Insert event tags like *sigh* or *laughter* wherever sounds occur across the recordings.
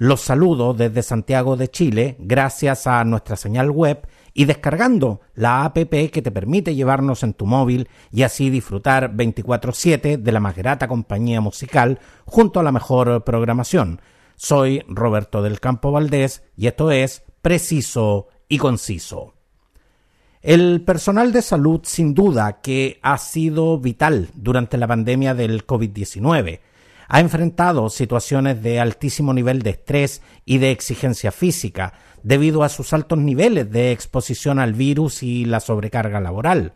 Los saludo desde Santiago de Chile gracias a nuestra señal web y descargando la APP que te permite llevarnos en tu móvil y así disfrutar 24/7 de la más grata compañía musical junto a la mejor programación. Soy Roberto del Campo Valdés y esto es Preciso y Conciso. El personal de salud sin duda que ha sido vital durante la pandemia del COVID-19 ha enfrentado situaciones de altísimo nivel de estrés y de exigencia física debido a sus altos niveles de exposición al virus y la sobrecarga laboral.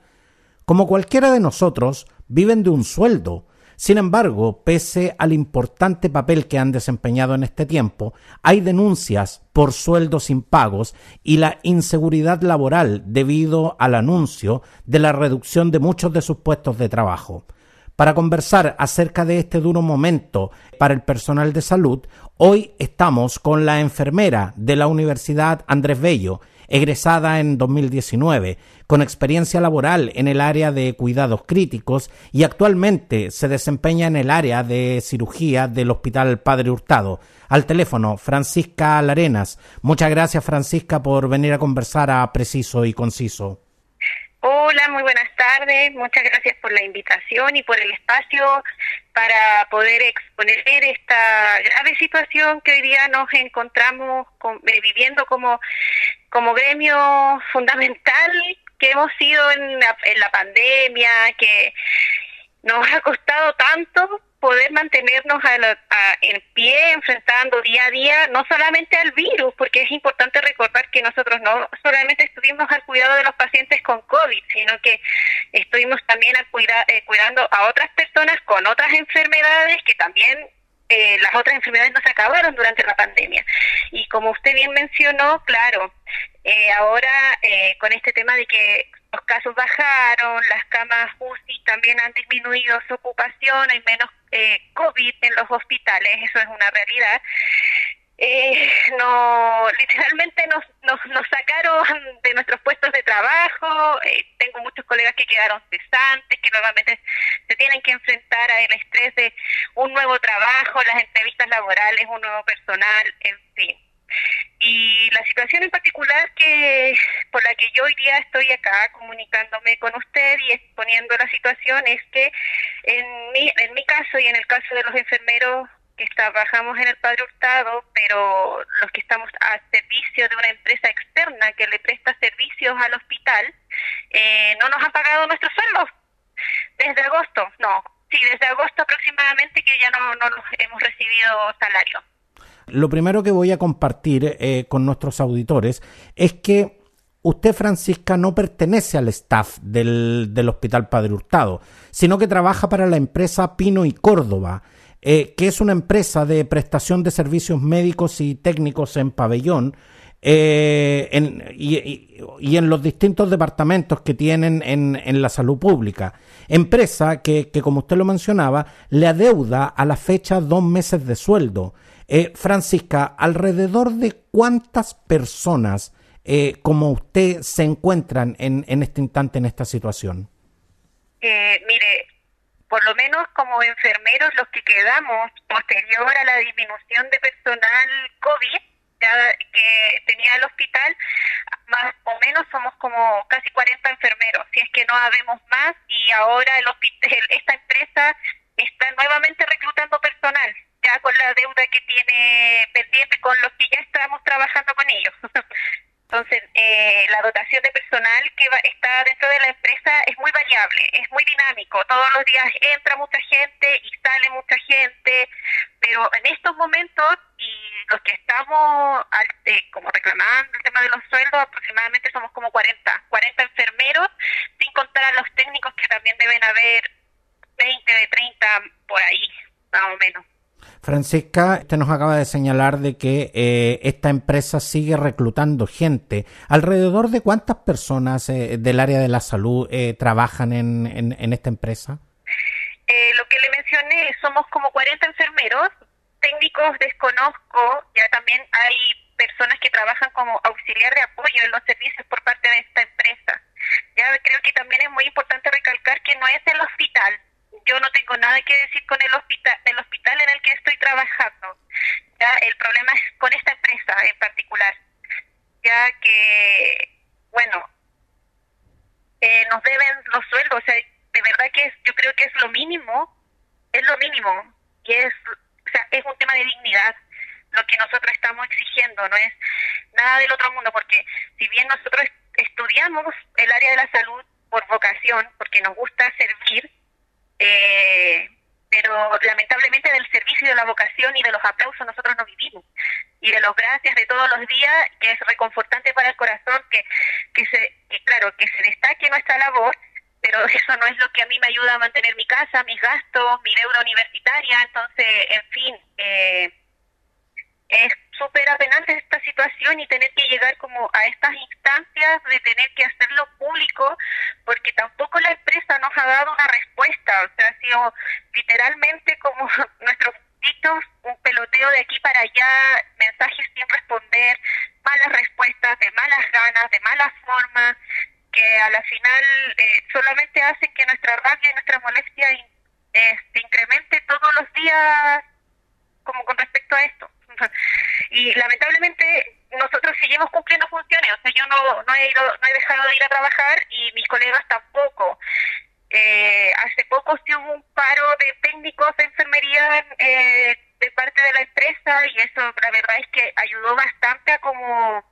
Como cualquiera de nosotros, viven de un sueldo. Sin embargo, pese al importante papel que han desempeñado en este tiempo, hay denuncias por sueldos impagos y la inseguridad laboral debido al anuncio de la reducción de muchos de sus puestos de trabajo. Para conversar acerca de este duro momento para el personal de salud, hoy estamos con la enfermera de la Universidad Andrés Bello, egresada en 2019, con experiencia laboral en el área de cuidados críticos y actualmente se desempeña en el área de cirugía del Hospital Padre Hurtado. Al teléfono, Francisca Larenas. Muchas gracias, Francisca, por venir a conversar a Preciso y Conciso. Hola, muy buenas tardes. Muchas gracias por la invitación y por el espacio para poder exponer esta grave situación que hoy día nos encontramos eh, viviendo como, como gremio fundamental que hemos sido en la, en la pandemia, que nos ha costado tanto poder mantenernos en pie, enfrentando día a día, no solamente al virus, porque es importante recordar que nosotros no solamente estuvimos al cuidado de los pacientes con COVID, sino que estuvimos también al eh, cuidando a otras personas con otras enfermedades que también eh, las otras enfermedades no se acabaron durante la pandemia. Y como usted bien mencionó, claro, eh, ahora eh, con este tema de que los casos bajaron, las camas UCI también han disminuido su ocupación, hay menos eh, COVID en los hospitales, eso es una realidad. Eh, no, literalmente nos, nos, nos, sacaron de nuestros puestos de trabajo. Eh, tengo muchos colegas que quedaron cesantes, que nuevamente se tienen que enfrentar al estrés de un nuevo trabajo, las entrevistas laborales, un nuevo personal, en fin. Y la situación en particular que por la que yo hoy día estoy acá comunicándome con usted y exponiendo la situación es que en mi, en mi caso y en el caso de los enfermeros que trabajamos en el Padre Hurtado, pero los que estamos a servicio de una empresa externa que le presta servicios al hospital, eh, no nos han pagado nuestros sueldos desde agosto, no, sí, desde agosto aproximadamente que ya no, no hemos recibido salario. Lo primero que voy a compartir eh, con nuestros auditores es que usted, Francisca, no pertenece al staff del, Hospital Padre Hurtado, sino que trabaja para la empresa Pino y Córdoba eh, que es una empresa de prestación de servicios médicos y técnicos en pabellón, eh, y, en los distintos departamentos que tienen en, la salud pública. Empresa que, como usted lo mencionaba, le adeuda a la fecha dos meses de sueldo. Eh, Francisca, ¿alrededor de cuántas personas como usted se encuentran en, en este instante en esta situación? mire, por lo menos como enfermeros los que quedamos posterior a la disminución de personal COVID que tenía el hospital, más o menos somos como casi 40 enfermeros, si es que no habemos más y ahora el hospital, *laughs* esta empresa está nuevamente reclutando personal, ya con la deuda que tiene pendiente con los que ya estamos trabajando con ellos. *laughs* Entonces, eh, la dotación de personal que está dentro de la empresa es muy variable, es muy dinámico. Todos los días entra mucha gente y sale mucha gente, pero en estos momentos, y los que estamos eh, como reclamando el tema de los sueldos, aproximadamente somos como 40, 40 enfermeros, sin contar a los técnicos que también deben haber 20 de 30 por ahí, más o menos. Francisca, usted nos acaba de señalar de que eh, esta empresa sigue reclutando gente. ¿Alrededor de cuántas personas eh, del área de la salud eh, trabajan en, en, esta empresa? lo que le mencioné, somos como 40 enfermeros, técnicos desconozco, ya también hay personas que trabajan como auxiliar de apoyo en los servicios por parte de esta empresa. Ya creo que también es muy importante recalcar que no es el hospital, yo no tengo nada que decir con el hospital, el hospital en el que estoy trabajando. ¿ya? El problema es con esta empresa en particular, ya que, bueno, eh, nos deben los sueldos, o sea, de verdad que es, yo creo que es lo mínimo, es lo mínimo, y es, o sea, es un tema de dignidad lo que nosotros estamos exigiendo, no es nada del otro mundo, porque si bien nosotros estudiamos el área de la salud por vocación, porque nos gusta servir, eh, pero lamentablemente del servicio y de la vocación y de los aplausos nosotros no vivimos. Y de los gracias de todos los días, que es reconfortante para el corazón, que, que, se, claro, que se destaque nuestra labor, pero *laughs* eso no es lo que a mí me ayuda a mantener mi casa, mis gastos, mi deuda universitaria, entonces, en fin, eh, es súper apenante esta situación y tener que llegar como a estas instancias de tener que hacerlo público porque tampoco la empresa nos ha dado una respuesta, o sea, ha sido literalmente como *laughs* nuestros dichos, un peloteo de aquí para allá, mensajes sin responder, malas respuestas, de malas ganas, de malas formas, que a la final eh, solamente hacen que nuestra rabia y nuestra molestia eh, se incremente todos los días como con respecto a esto. *laughs* Y lamentablemente nosotros seguimos cumpliendo funciones, o sea, yo no, no, he, ido, no he dejado de ir a trabajar y mis colegas tampoco. Eh, hace poco sí un paro de técnicos de enfermería eh, de parte de la empresa y eso la verdad es que ayudó bastante a como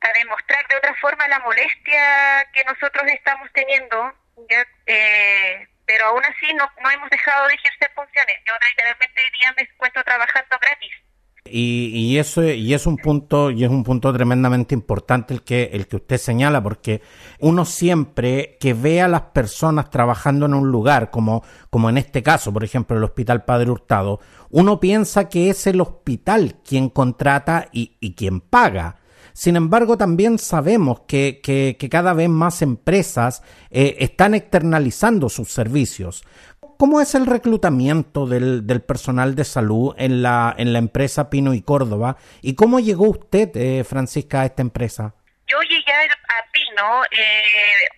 a demostrar de otra forma la molestia que nosotros estamos teniendo, Eh, pero aún así no, no hemos dejado de ejercer funciones. Yo literalmente día me encuentro trabajando gratis. Y, y, eso y es un punto y es un punto tremendamente importante el que el que usted señala porque uno siempre que ve a las personas trabajando en un lugar como como en este caso por ejemplo el hospital Padre Hurtado uno piensa que es el hospital quien contrata y, y quien paga sin embargo, también sabemos que, que, cada vez más empresas eh, están externalizando sus servicios. ¿Cómo es el reclutamiento del, del, personal de salud en la, en la empresa Pino y Córdoba? ¿Y cómo llegó usted, eh, Francisca, a esta empresa? Yo llegué a Pino eh,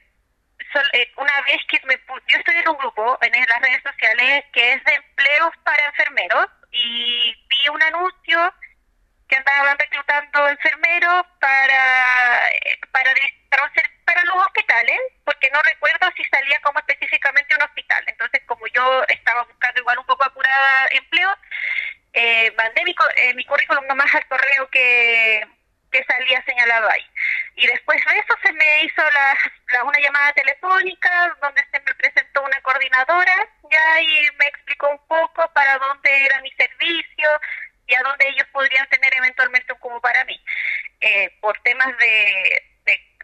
eh, una vez que me yo estoy en un grupo en las redes sociales que es de empleos para enfermeros y vi un anuncio que andaban reclutando enfermeros para para para los hospitales, porque no recuerdo si salía como específicamente un hospital. Entonces, como yo estaba buscando igual un poco apurada empleo, eh, mandé mi, eh, mi currículum nomás al correo que, que salía señalado ahí. Y después de eso se me hizo la, una llamada telefónica donde se me presentó una coordinadora ya y me explicó un poco para dónde era mi servicio y a dónde ellos podrían tener eventualmente un cubo para mí. Eh, por temas de,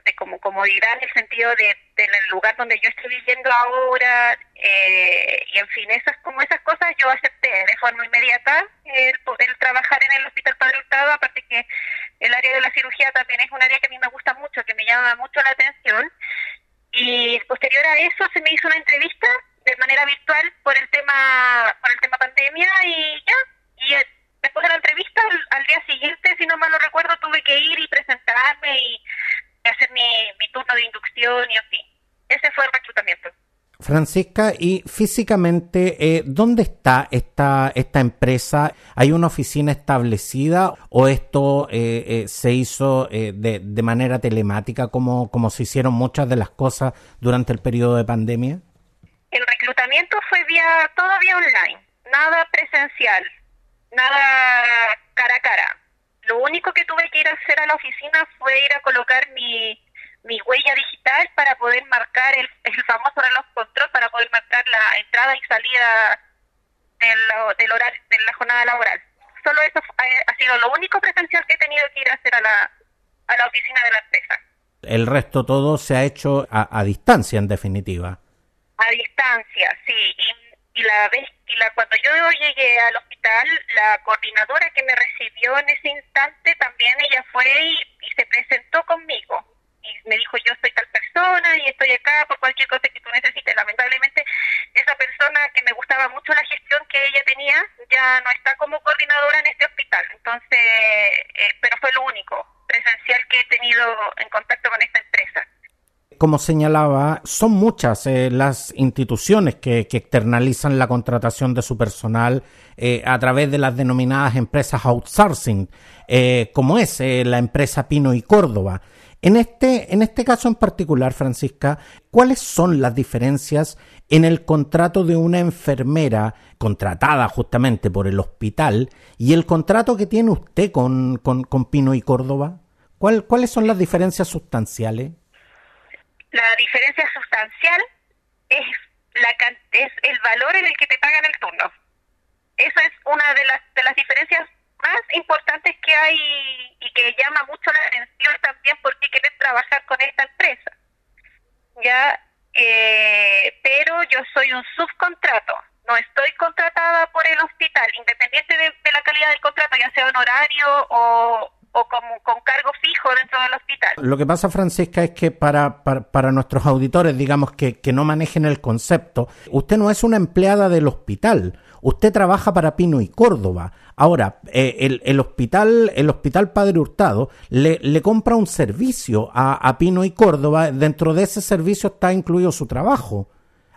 de como comodidad en el sentido de, en el lugar donde yo estoy viviendo ahora eh, y en fin esas como esas cosas yo acepté de forma inmediata el poder trabajar en el hospital Padre Hurtado aparte que el área de la cirugía también es un área que a mí me gusta mucho que me llama mucho la atención y posterior a eso se me hizo una entrevista de manera virtual por el tema por el tema pandemia y ya y después de la entrevista al, día siguiente si no mal lo recuerdo tuve que ir y presentarme y hacer mi, turno de inducción y así. Ese fue el reclutamiento. Francisca, y físicamente, eh, ¿dónde está esta, esta empresa? ¿Hay una oficina establecida o esto eh, eh, se hizo de, de, manera telemática como, como se hicieron muchas de las cosas durante el periodo de pandemia? El reclutamiento fue vía, todo vía online, nada presencial, nada cara a cara. Lo único que tuve que ir a hacer a la oficina fue ir a colocar mi, mi huella digital para poder marcar el, el famoso reloj control, para poder marcar la entrada y salida del, del horario, de la jornada laboral. Solo eso ha sido lo único presencial que he tenido que ir a hacer a la, a la oficina de la empresa. El resto todo se ha hecho a, a distancia, en definitiva. A distancia, sí. Y, y la vez que y la, cuando yo llegué al hospital, la coordinadora que me recibió en ese instante también ella fue y, se presentó conmigo. Y me dijo yo soy tal persona y estoy acá por cualquier cosa que tú necesites. Lamentablemente esa persona que me gustaba mucho la gestión que ella tenía ya no está como coordinadora en este hospital, entonces, eh, pero fue lo único presencial que he tenido en contacto con esta empresa como señalaba, son muchas eh, las instituciones que, externalizan la contratación de su personal eh, a través de las denominadas empresas outsourcing, eh, como es la empresa Pino y Córdoba. En este, en este caso en particular, Francisca, ¿cuáles son las diferencias en el contrato de una enfermera contratada justamente por el hospital y el contrato que tiene usted con, con, Pino y Córdoba? ¿Cuáles son las diferencias sustanciales? La diferencia sustancial es, la, es el valor en el que te pagan el turno. Esa es una de las, de las diferencias más importantes que hay y que llama mucho la atención también porque quieres trabajar con esta empresa. Ya, eh, pero yo soy un subcontrato, no estoy contratada por el hospital, independiente de, de la calidad del contrato, ya sea honorario o, o como con cargo fijo dentro del hospital. Lo que pasa, Francisca, es que para, para, nuestros auditores, digamos, que, que no manejen el concepto, usted no es una empleada del hospital, usted trabaja para Pino y Córdoba. Ahora, eh, el, el, hospital, el hospital Padre Hurtado le, le compra un servicio a, a, Pino y Córdoba. Dentro de ese servicio está incluido su trabajo.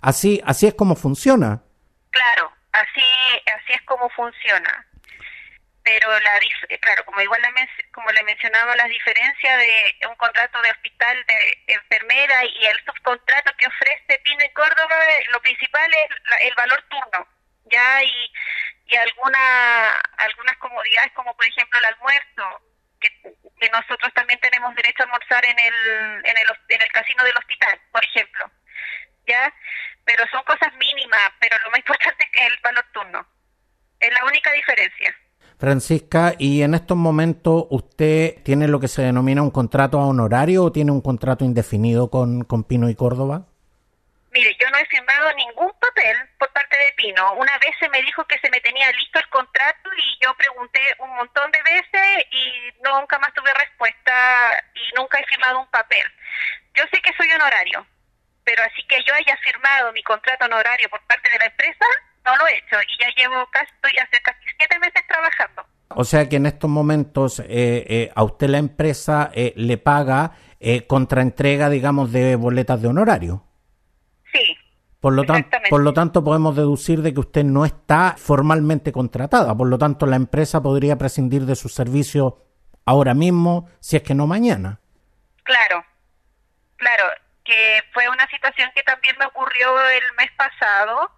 Así, así es como funciona. Claro, así, así es como funciona pero la claro como igual como le mencionaba las diferencias de un contrato de hospital de enfermera y el subcontrato que ofrece Pino y Córdoba lo principal es el valor turno ya y, y alguna algunas comodidades como por ejemplo el almuerzo que, que nosotros también tenemos derecho a almorzar en el en el en el casino del hospital por ejemplo ya pero son cosas mínimas pero lo más *laughs* importante es el valor turno. Es la única diferencia Francisca, ¿y en estos momentos usted tiene lo que se denomina un contrato a honorario o tiene un contrato indefinido con, con Pino y Córdoba? Mire, yo no he firmado ningún papel por parte de Pino. Una vez se me dijo que se me tenía listo el contrato y yo pregunté un montón de veces y nunca más tuve respuesta y nunca he firmado un papel. Yo sé que soy honorario, pero así que yo haya firmado mi contrato honorario por parte de la empresa, no lo he hecho y ya llevo casi, estoy hace casi siete meses trabajando. O sea que en estos momentos eh, eh, a usted la empresa eh, le paga contraentrega, digamos, de boletas de honorario. Sí. Por lo, tanto, por lo tanto, podemos deducir de que usted no está formalmente contratada. Por lo tanto, la empresa podría prescindir de su servicio ahora mismo, si es que no mañana. Claro, claro, que fue una situación que también me ocurrió el mes pasado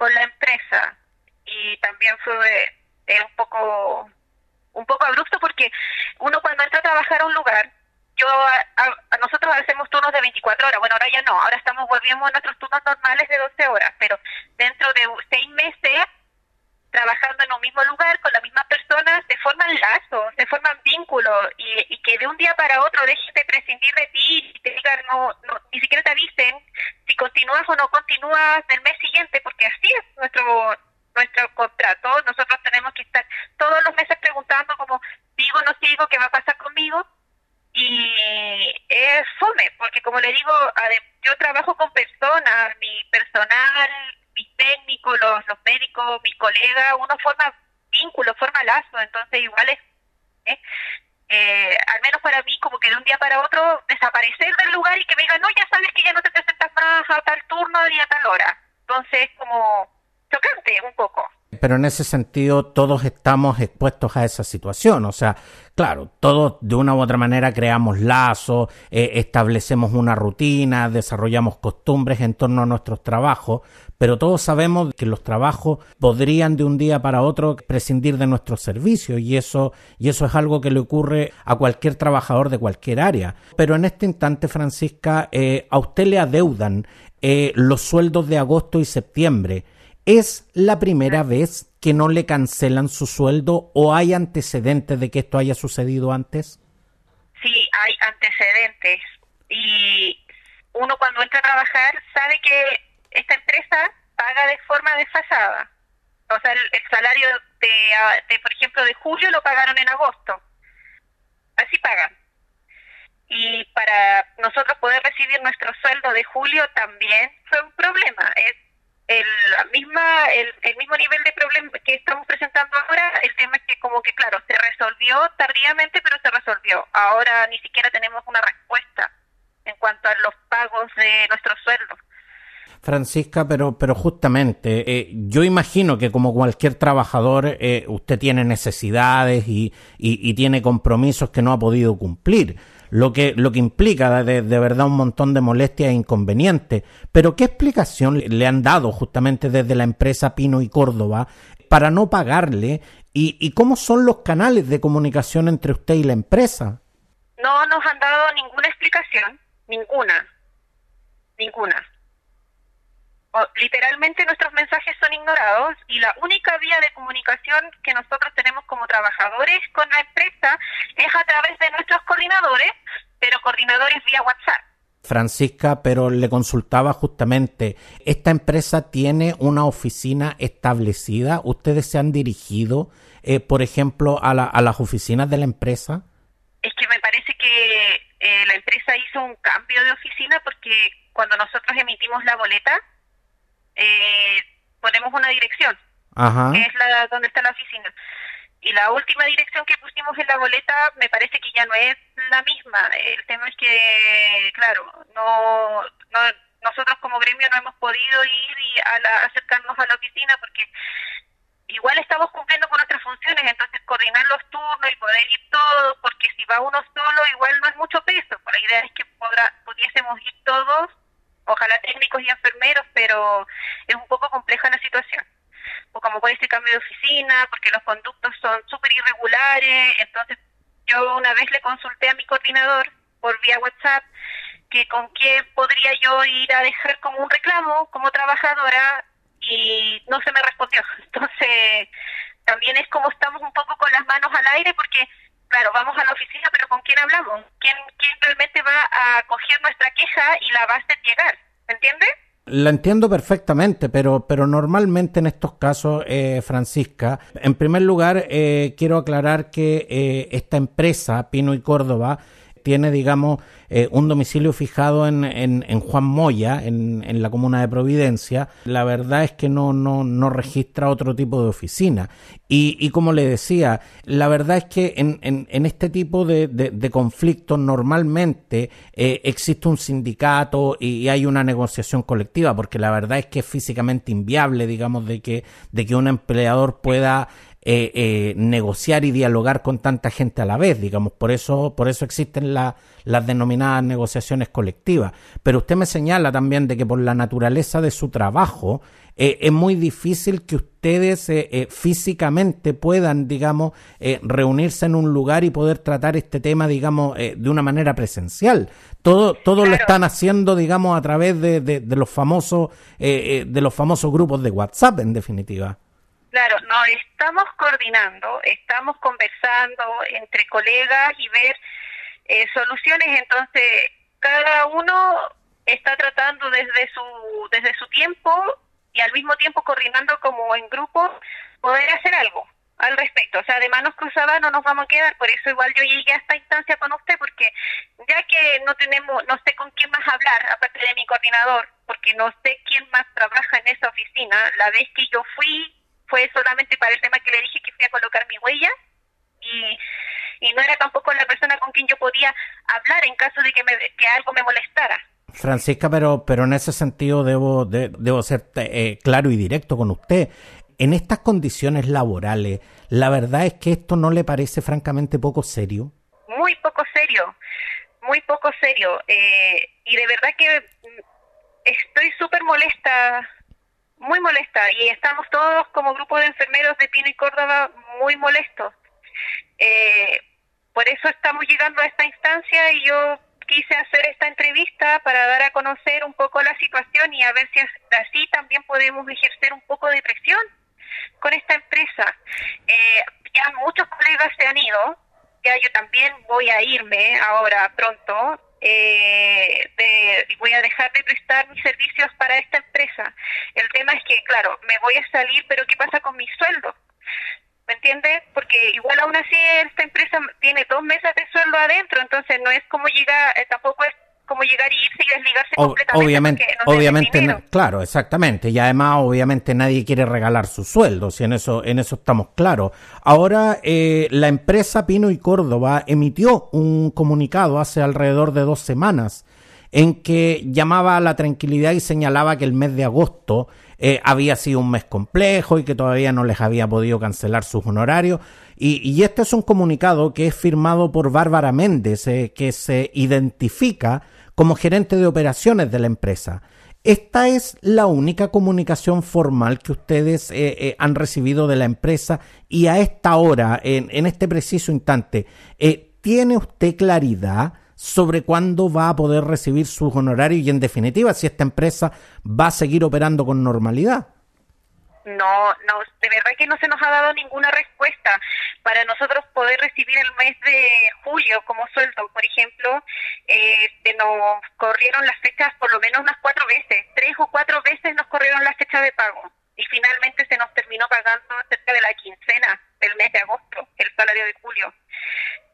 con la empresa y también fue eh, un poco un poco abrupto porque uno cuando entra a trabajar a un lugar yo a, nosotros hacemos turnos de 24 horas bueno ahora ya no ahora estamos volviendo a nuestros turnos normales de 12 horas pero dentro de seis meses trabajando en un mismo lugar con la misma persona se forman lazos se forman vínculos y, y que de un día para otro dejes de prescindir de ti y te digan no, no ni siquiera te avisen si continúas o no continúas el mes siguiente porque así es nuestro nuestro contrato, nosotros tenemos que estar todos los meses preguntando como sigo, no sigo, qué va a pasar conmigo y es fome, porque como le digo, yo trabajo con personas, mi personal, mis técnicos, los, los médicos, mis colegas, uno forma vínculos, forma lazos, entonces igual es, ¿eh? eh, al menos para mí, como que de un día para otro desaparecer del lugar y que me digan, no, ya sabes que ya no te presentas más a tal turno ni a tal hora. Entonces, como chocante un poco. Pero en ese sentido todos estamos expuestos a esa situación, o sea, claro, todos de una u otra manera creamos lazos, eh, establecemos una rutina, desarrollamos costumbres en torno a nuestros trabajos, pero todos sabemos que los trabajos podrían de un día para otro prescindir de nuestros servicios y eso y eso es algo que le ocurre a cualquier trabajador de cualquier área. Pero en este instante, Francisca, eh, a usted le adeudan eh, los sueldos de agosto y septiembre. ¿Es la primera vez que no le cancelan su sueldo o hay antecedentes de que esto haya sucedido antes? Sí, hay antecedentes. Y uno cuando entra a trabajar sabe que esta empresa paga de forma desfasada. O sea, el, salario de, por ejemplo, de julio lo pagaron en agosto. Así pagan. Y para nosotros poder recibir nuestro sueldo de julio también fue un problema. Es el, la misma, el, el mismo nivel de problema que estamos presentando ahora, el tema es que como que claro, se resolvió tardíamente, pero se resolvió. Ahora ni siquiera tenemos una respuesta en cuanto a los pagos de nuestros sueldos. Francisca, pero, pero justamente, eh, yo imagino que como cualquier trabajador, eh, usted tiene necesidades y, y, tiene compromisos que no ha podido cumplir lo que, lo que implica de, verdad un montón de molestias e inconvenientes. Pero ¿qué explicación le han dado justamente desde la empresa Pino y Córdoba para no pagarle? ¿Y, y cómo son los canales de comunicación entre usted y la empresa? No nos han dado ninguna explicación, ninguna, ninguna literalmente nuestros mensajes son ignorados y la única vía de comunicación que nosotros tenemos como trabajadores con la empresa es a través de nuestros coordinadores, pero coordinadores vía WhatsApp. Francisca, pero le consultaba justamente, ¿esta empresa tiene una oficina establecida? ¿Ustedes se han dirigido, eh, por ejemplo, a, a, las oficinas de la empresa? Es que me parece que eh, la empresa hizo un cambio de oficina porque cuando nosotros emitimos la boleta, eh, ponemos una dirección, que es la donde está la oficina. Y la última dirección que pusimos en la boleta me parece que ya no es la misma. El tema es que, claro, no, no nosotros como gremio no hemos podido ir y a acercarnos a la oficina porque igual estamos cumpliendo con nuestras funciones, entonces coordinar los turnos y poder ir todos, porque si va uno solo igual no es mucho peso. Pues la idea es que podrá, pudiésemos ir todos ojalá técnicos y enfermeros, pero es un poco compleja la situación. O como puede ser cambio de oficina, porque los conductos son súper irregulares, entonces yo una vez le consulté a mi coordinador por vía WhatsApp que con qué podría yo ir a dejar como un reclamo como trabajadora y no se me respondió. *laughs* Entonces, también es como estamos un poco con las manos al aire porque claro, vamos a la oficina, pero ¿con quién hablamos? ¿Quién, quién realmente va a coger nuestra queja y la va a hacer llegar? ¿Me? La entiendo perfectamente, pero, pero normalmente en estos casos, eh, Francisca, en primer lugar, eh, quiero aclarar que eh, esta empresa, Pino y Córdoba, tiene, digamos, eh, un domicilio fijado en, en, Juan Moya, en, en, la comuna de Providencia, la verdad es que no, no, no registra otro tipo de oficina. Y, y como le decía, la verdad es que en, en este tipo de, de, conflictos normalmente eh, existe un sindicato y, hay una negociación colectiva, porque la verdad es que es físicamente inviable, digamos, de que, de que un empleador pueda eh, eh, negociar y dialogar con tanta gente a la vez, digamos, por eso, por eso existen las denominadas negociaciones colectivas. Pero usted me señala también de que por la naturaleza de su trabajo eh, es muy difícil que ustedes físicamente puedan, digamos, reunirse en un lugar y poder tratar este tema, digamos, de una manera presencial. Todo, todo lo están haciendo, digamos, a través de, de los famosos, de los famosos grupos de WhatsApp, en definitiva. Claro, no, estamos coordinando, estamos conversando entre colegas y ver eh, soluciones, entonces cada uno está tratando desde su desde su tiempo y al mismo tiempo coordinando como en grupo poder hacer algo al respecto. O sea, de manos cruzadas no nos vamos a quedar, por eso igual yo llegué a esta instancia con usted, porque ya que no tenemos, no sé con quién más hablar, aparte de mi coordinador, porque no sé quién más trabaja en esa oficina, la vez que yo fui fue solamente para el tema que le dije que fui a colocar mi huella y, y no era tampoco la persona con quien yo podía hablar en caso de que, me, que algo me molestara. Francisca, pero, pero en ese sentido debo, debo ser eh, claro y directo con usted. En estas condiciones laborales, la verdad es que esto no le parece francamente poco serio. Muy poco serio, muy poco serio. Eh, y de verdad que estoy súper molesta muy molesta y estamos todos como grupo de enfermeros de Pino y Córdoba muy molestos. Eh, por eso estamos llegando a esta instancia y yo quise hacer esta entrevista para dar a conocer un poco la situación y a ver si así también podemos ejercer un poco de presión con esta empresa. Eh, ya muchos colegas se han ido, ya yo también voy a irme ahora pronto, eh, de, voy a dejar de prestar mis servicios para esta empresa. El tema es que, claro, me voy a salir, pero ¿qué pasa con mi sueldo? ¿Me entiendes? Porque igual aún así esta empresa tiene dos meses de sueldo adentro, entonces no es como llegar, eh, tampoco es como llegar y irse y desligarse completamente. Obviamente, obviamente, claro, exactamente. Y además, obviamente, nadie quiere regalar sus sueldos, y en eso, en eso estamos claros. Ahora, eh, la empresa Pino y Córdoba emitió un comunicado hace alrededor de dos semanas en que llamaba a la tranquilidad y señalaba que el mes de agosto eh, había sido un mes complejo y que todavía no les había podido cancelar sus honorarios. Y, este es un comunicado que es firmado por Bárbara Méndez, eh, que se identifica como gerente de operaciones de la empresa. ¿Esta es la única comunicación formal que ustedes eh, eh, han recibido de la empresa y a esta hora, en, este preciso instante, eh, ¿tiene usted claridad sobre cuándo va a poder recibir sus honorarios y, en definitiva, si esta empresa va a seguir operando con normalidad? No, no, de verdad que no se nos ha dado ninguna respuesta para nosotros poder recibir el mes de julio como sueldo, por ejemplo, eh, nos corrieron las fechas por lo menos unas cuatro veces, tres o cuatro veces nos corrieron las fechas de pago y finalmente se nos terminó pagando cerca de la quincena del mes de agosto, el salario de julio.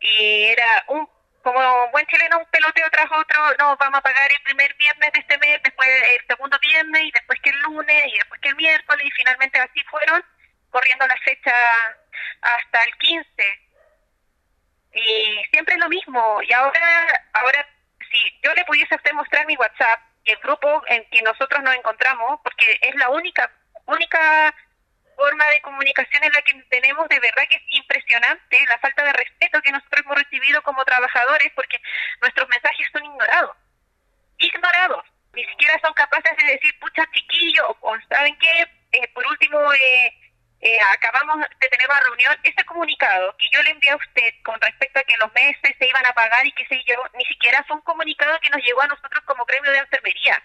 Y era un como buen chileno, un peloteo tras otro, no, vamos a pagar el primer viernes de este mes, después el segundo viernes, y después que el lunes, y después que el miércoles, y finalmente así fueron, corriendo la fecha hasta el 15. Y siempre es lo mismo, y ahora, ahora, si yo le pudiese a usted mostrar mi WhatsApp y el grupo en que nosotros nos encontramos, porque es la única, única forma de comunicación en la que tenemos de verdad que es impresionante la falta de respeto que nosotros hemos recibido como trabajadores porque nuestros mensajes son ignorados. Ignorados. Ni siquiera son capaces de decir, pucha chiquillo, o, ¿saben qué? Eh, por último, eh, eh, acabamos de tener una reunión, ese comunicado que yo le envié a usted con respecto a que los meses se iban a pagar y qué sé yo, ni siquiera fue un comunicado que nos llegó a nosotros como gremio de enfermería.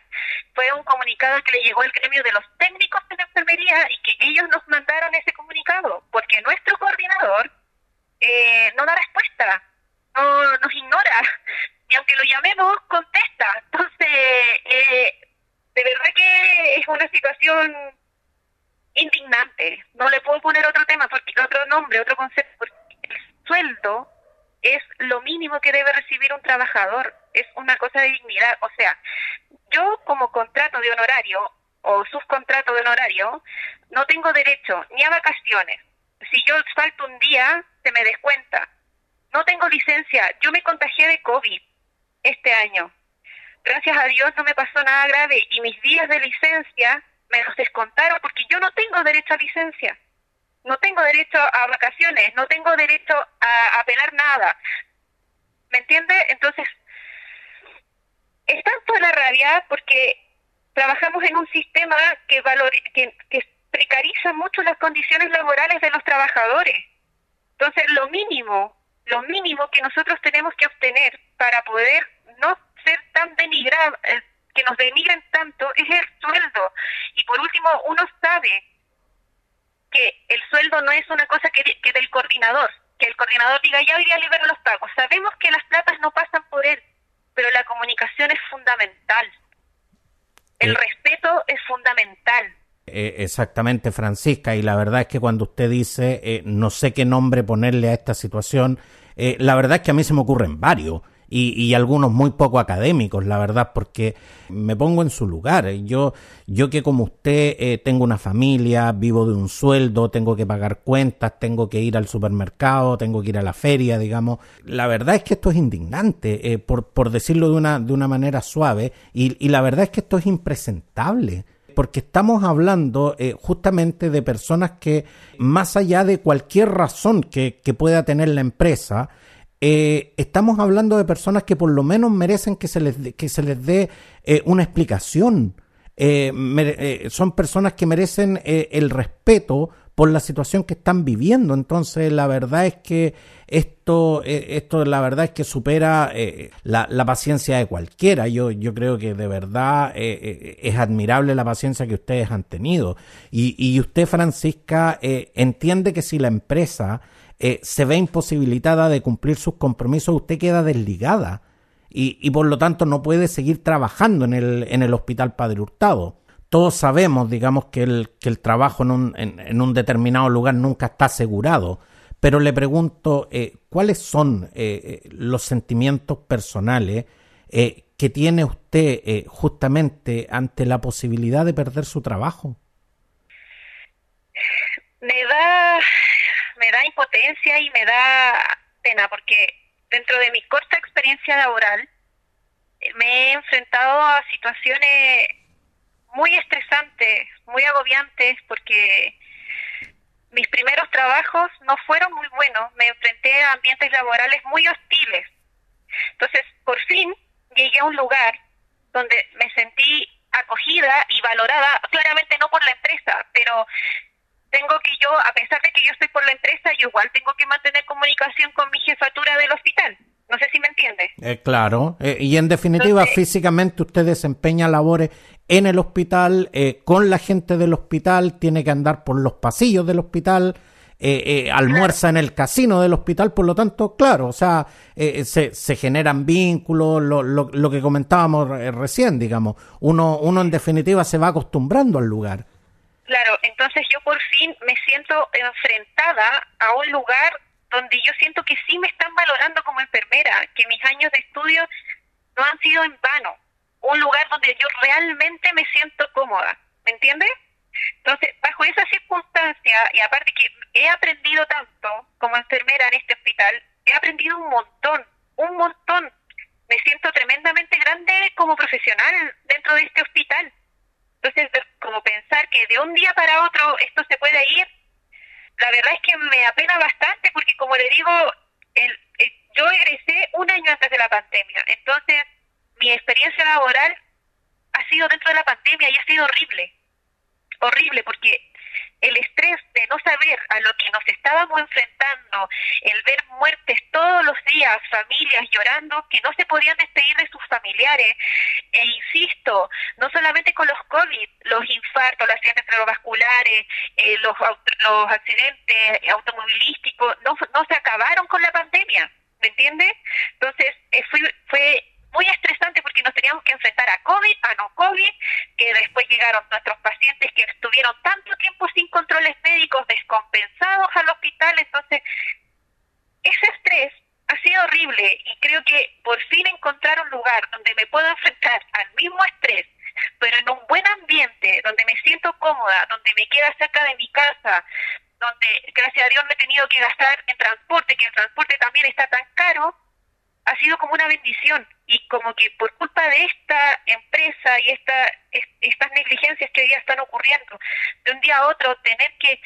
Fue un comunicado que le llegó al gremio de los técnicos de la enfermería y que ellos nos mandaron ese comunicado, porque nuestro coordinador eh, no da respuesta, no nos ignora, y aunque lo llamemos, contesta. Entonces, eh, de verdad que es una situación indignante. No le puedo poner otro tema, porque otro nombre, otro concepto, porque el sueldo es lo mínimo que debe recibir un trabajador, es una cosa de dignidad. O sea, yo como contrato de honorario o subcontrato de honorario no tengo derecho ni a vacaciones. Si yo falto un día, se me descuenta. No tengo licencia. Yo me contagié de COVID este año. Gracias a Dios no me pasó nada grave y mis días de licencia me los descontaron porque yo no tengo derecho a licencia, no tengo derecho a vacaciones, no tengo derecho a apelar nada. ¿Me entiende? Entonces, es tanto la rabia porque trabajamos en un sistema que, que, que precariza mucho las condiciones laborales de los trabajadores. Entonces, lo mínimo, lo mínimo que nosotros tenemos que obtener para poder no ser tan denigrados, eh, que nos denigren tanto es el sueldo. Y por último, uno sabe que el sueldo no es una cosa que, que del coordinador, que el coordinador diga ya hoy día libero los pagos. Sabemos que las platas no pasan por él, pero la comunicación es fundamental. El eh. respeto es fundamental. Eh, exactamente, Francisca, y la verdad es que cuando usted dice eh, no sé qué nombre ponerle a esta situación, la verdad es que a mí se me ocurren varios y, algunos muy poco académicos, la verdad, porque me pongo en su lugar. Yo, yo que como usted eh, tengo una familia, vivo de un sueldo, tengo que pagar cuentas, tengo que ir al supermercado, tengo que ir a la feria, digamos. La verdad es que esto es indignante, eh, por, por decirlo de una, de una manera suave, y, y la verdad es que esto es impresentable porque estamos hablando eh, justamente de personas que, más allá de cualquier razón que, que pueda tener la empresa, eh, estamos hablando de personas que por lo menos merecen que se les, que se les dé eh, una explicación. Eh, son personas que merecen el respeto por la situación que están viviendo. Entonces, la verdad es que esto, esto la verdad es que supera la, paciencia de cualquiera. Yo, yo creo que de verdad es admirable la paciencia que ustedes han tenido. Y, y usted, Francisca, entiende que si la empresa eh, se ve imposibilitada de cumplir sus compromisos, usted queda desligada. y, por lo tanto no puede seguir trabajando en el, en el Hospital Padre Hurtado. Todos sabemos, digamos, que el, que el trabajo en un, en, un determinado lugar nunca está asegurado, pero le pregunto, eh, ¿cuáles son eh, los sentimientos personales que tiene usted justamente ante la posibilidad de perder su trabajo? Me da, me da impotencia y me da pena porque dentro de mi corta experiencia laboral, eh, me he enfrentado a situaciones muy estresantes, muy agobiantes, porque mis primeros trabajos no fueron muy buenos, me enfrenté a ambientes laborales muy hostiles. Entonces, por fin llegué a un lugar donde me sentí acogida y valorada, claramente no por la empresa, pero tengo que yo, a pesar de que yo estoy por la empresa, yo igual tengo que mantener comunicación con mi jefatura del hospital. No sé si me entiende. Eh, claro, eh, y en definitiva, físicamente usted desempeña labores en el hospital, eh, con la gente del hospital, tiene que andar por los pasillos del hospital, almuerza en el casino del hospital, por lo tanto, claro, o sea, se, se, generan vínculos, lo, lo, lo que comentábamos recién, digamos, uno, uno en definitiva se va acostumbrando al lugar. Claro, entonces yo por fin me siento enfrentada a un lugar donde yo siento que sí me están valorando como enfermera, que mis años de estudio no han sido en vano. Un lugar donde yo realmente me siento cómoda, ¿me entiendes? Entonces, bajo esa circunstancia, y aparte que he aprendido tanto como enfermera en este hospital, he aprendido un montón, un montón. Me siento tremendamente grande como profesional dentro de este hospital. Entonces, como pensar que de un día para otro esto se puede ir, la verdad es que me apena bastante porque, como le digo, el, yo egresé un año antes de la pandemia. Entonces, mi experiencia laboral ha sido dentro de la pandemia y ha sido horrible. Horrible porque el estrés de no saber a lo que nos estábamos enfrentando, el ver muertes todos los días, familias llorando que no se podían despedir de sus familiares, e insisto, no solamente con los COVID, los infartos, los accidentes cerebrovasculares, eh, los, los accidentes automovilísticos, no, se acabaron con la pandemia, ¿me entiendes? Entonces, eh, fue muy estresante porque nos teníamos que enfrentar a COVID, a no COVID, que después llegaron nuestros pacientes que estuvieron tanto tiempo sin controles médicos, descompensados al hospital, entonces ese estrés ha sido horrible y creo que por fin encontrar un lugar donde me puedo enfrentar al mismo estrés, pero en un buen ambiente, donde me siento cómoda, donde me queda cerca de mi casa, donde gracias a Dios no he tenido que gastar en transporte, que el transporte también está tan caro, ha sido como una bendición y como que por culpa de esta empresa y esta, estas negligencias que hoy día están ocurriendo, de un día a otro tener que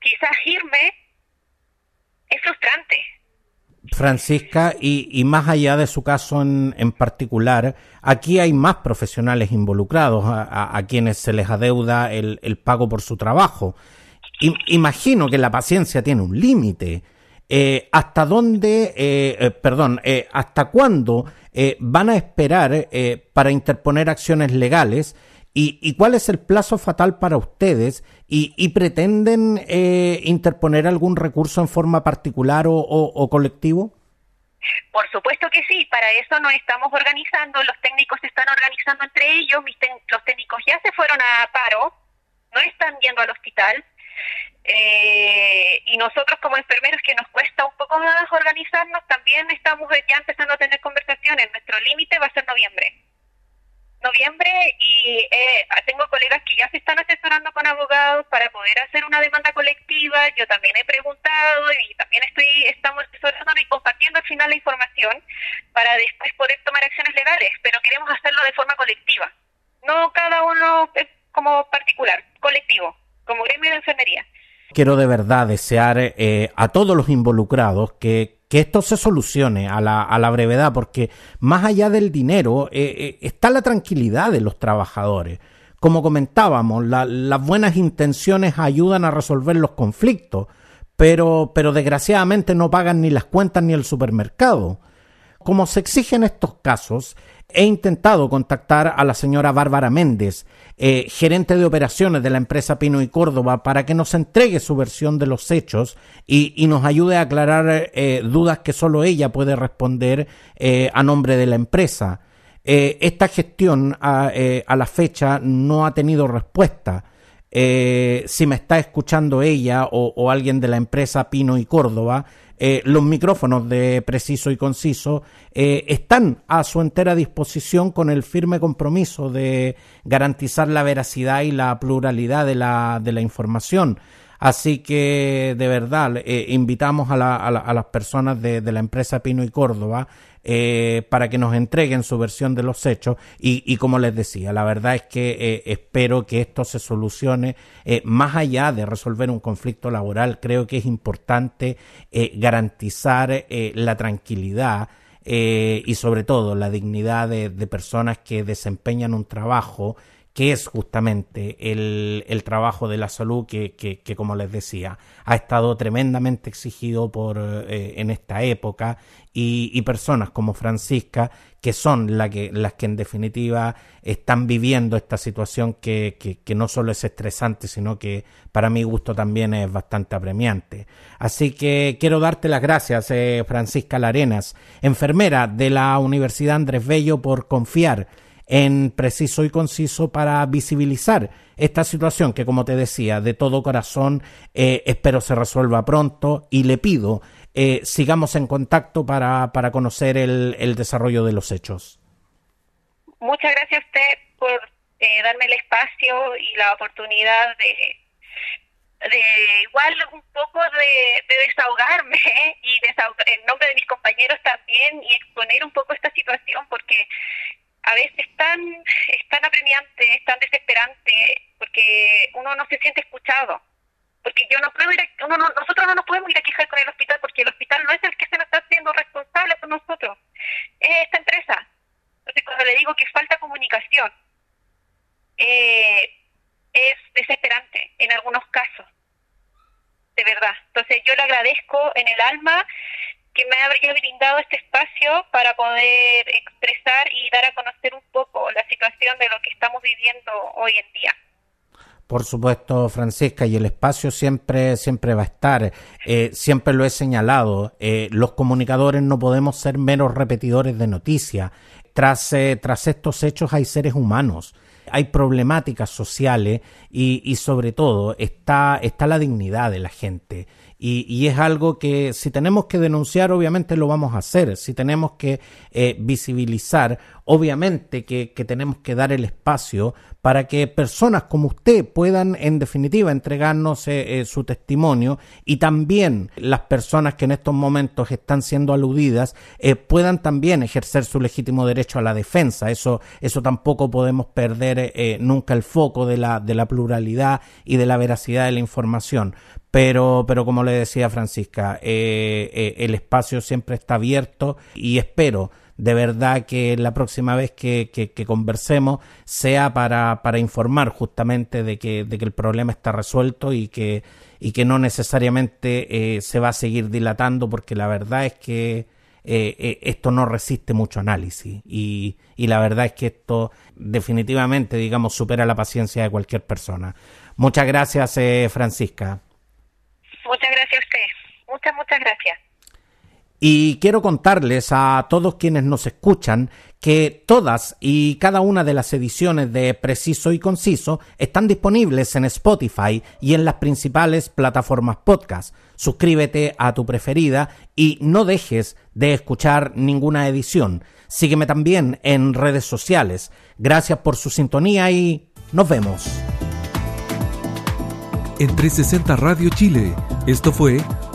quizás irme es frustrante. Francisca, y, y más allá de su caso en, en, particular, aquí hay más profesionales involucrados a, a, quienes se les adeuda el, el pago por su trabajo. imagino que la paciencia tiene un límite. Eh, ¿Hasta dónde, eh, eh, perdón, hasta cuándo van a esperar para interponer acciones legales? ¿Y, cuál es el plazo fatal para ustedes? ¿Y, pretenden interponer algún recurso en forma particular o, colectivo? Por supuesto que sí, para eso nos estamos organizando, los técnicos se están organizando entre ellos, los técnicos ya se fueron a paro, no están yendo al hospital, eh, y nosotros como enfermeros que nos cuesta un poco más organizarnos, también estamos ya empezando a tener conversaciones. Nuestro límite va a ser noviembre. Noviembre y eh, tengo colegas que ya se están asesorando con abogados para poder hacer una demanda colectiva. Yo también he preguntado y también estoy estamos asesorando y compartiendo al final la información para después poder tomar acciones legales, pero queremos hacerlo de forma colectiva, no cada uno como particular, colectivo, como gremio de enfermería quiero de verdad desear eh, a todos los involucrados que, que esto se solucione a la, a la, brevedad, porque más allá del dinero eh, eh, está la tranquilidad de los trabajadores. Como comentábamos, las buenas intenciones ayudan a resolver los conflictos, pero, pero desgraciadamente no pagan ni las cuentas ni el supermercado. Como se exige en estos casos, he intentado contactar a la señora Bárbara Méndez, eh, gerente de operaciones de la empresa Pino y Córdoba, para que nos entregue su versión de los hechos y, nos ayude a aclarar eh, dudas que solo ella puede responder eh, a nombre de la empresa. esta gestión a, la fecha no ha tenido respuesta. Si me está escuchando ella o alguien de la empresa Pino y Córdoba, eh, los micrófonos de preciso y conciso eh, están a su entera disposición con el firme compromiso de garantizar la veracidad y la pluralidad de la, de la información. Así que de verdad eh, invitamos a, las personas de, la empresa Pino y Córdoba eh, para que nos entreguen su versión de los hechos y, como les decía, la verdad es que eh, espero que esto se solucione más allá de resolver un conflicto laboral. Creo que es importante garantizar la tranquilidad. y sobre todo la dignidad de personas que desempeñan un trabajo que es justamente el, trabajo de la salud que, que, como les decía, ha estado tremendamente exigido por, eh, en esta época y, personas como Francisca, que son la que, las que en definitiva están viviendo esta situación que, que, no solo es estresante, sino que para mi gusto también es bastante apremiante. Así que quiero darte las gracias, eh, Francisca Larenas, enfermera de la Universidad Andrés Bello, por confiar en preciso y conciso para visibilizar esta situación que, como te decía, de todo corazón eh, espero se resuelva pronto y le pido eh, sigamos en contacto para, para conocer el, el, desarrollo de los hechos. Muchas gracias a usted por eh, darme el espacio y la oportunidad de, de igual un poco de, desahogarme y desahogar, en nombre de mis compañeros también y exponer un poco esta situación porque a veces tan, es tan apremiante, es tan desesperante, porque uno no se siente escuchado. Porque yo no puedo ir uno nosotros no nos podemos ir a quejar con el hospital porque el hospital no es el que se nos está haciendo responsable por nosotros, es esta empresa. Entonces, cuando le digo que falta comunicación, eh, es desesperante en algunos casos, de verdad. Entonces, yo le agradezco en el alma que me haya brindado este espacio para poder expresar y dar a conocer un poco la situación de lo que estamos viviendo hoy en día. Por supuesto, Francisca, y el espacio siempre, siempre va a estar. Eh, siempre lo he señalado. Eh, los comunicadores no podemos ser meros repetidores de noticias. Tras, eh, tras estos hechos hay seres humanos hay problemáticas sociales y, y, sobre todo está, está la dignidad de la gente. Y, es algo que si tenemos que denunciar, obviamente lo vamos a hacer. Si tenemos que eh, visibilizar, obviamente que, tenemos que dar el espacio para que personas como usted puedan, en definitiva, entregarnos eh, eh, su testimonio y también las personas que en estos momentos están siendo aludidas puedan también ejercer su legítimo derecho a la defensa. Eso, eso tampoco podemos perder nunca el foco de la, de la pluralidad y de la veracidad de la información. Pero, pero como le decía Francisca, eh, eh, el espacio siempre está abierto y espero de verdad que la próxima vez que, que, conversemos sea para, para, informar justamente de que, de que el problema está resuelto y que, y que no necesariamente eh, se va a seguir dilatando porque la verdad es que esto no resiste mucho análisis y, y la verdad es que esto definitivamente, digamos, supera la paciencia de cualquier persona. Muchas gracias, Francisca. Muchas gracias a usted. Muchas, muchas gracias. Y quiero contarles a todos quienes nos escuchan que todas y cada una de las ediciones de Preciso y Conciso están disponibles en Spotify y en las principales plataformas podcast. Suscríbete a tu preferida y no dejes de escuchar ninguna edición. Sígueme también en redes sociales. Gracias por su sintonía y nos vemos. En 360 Radio Chile, esto fue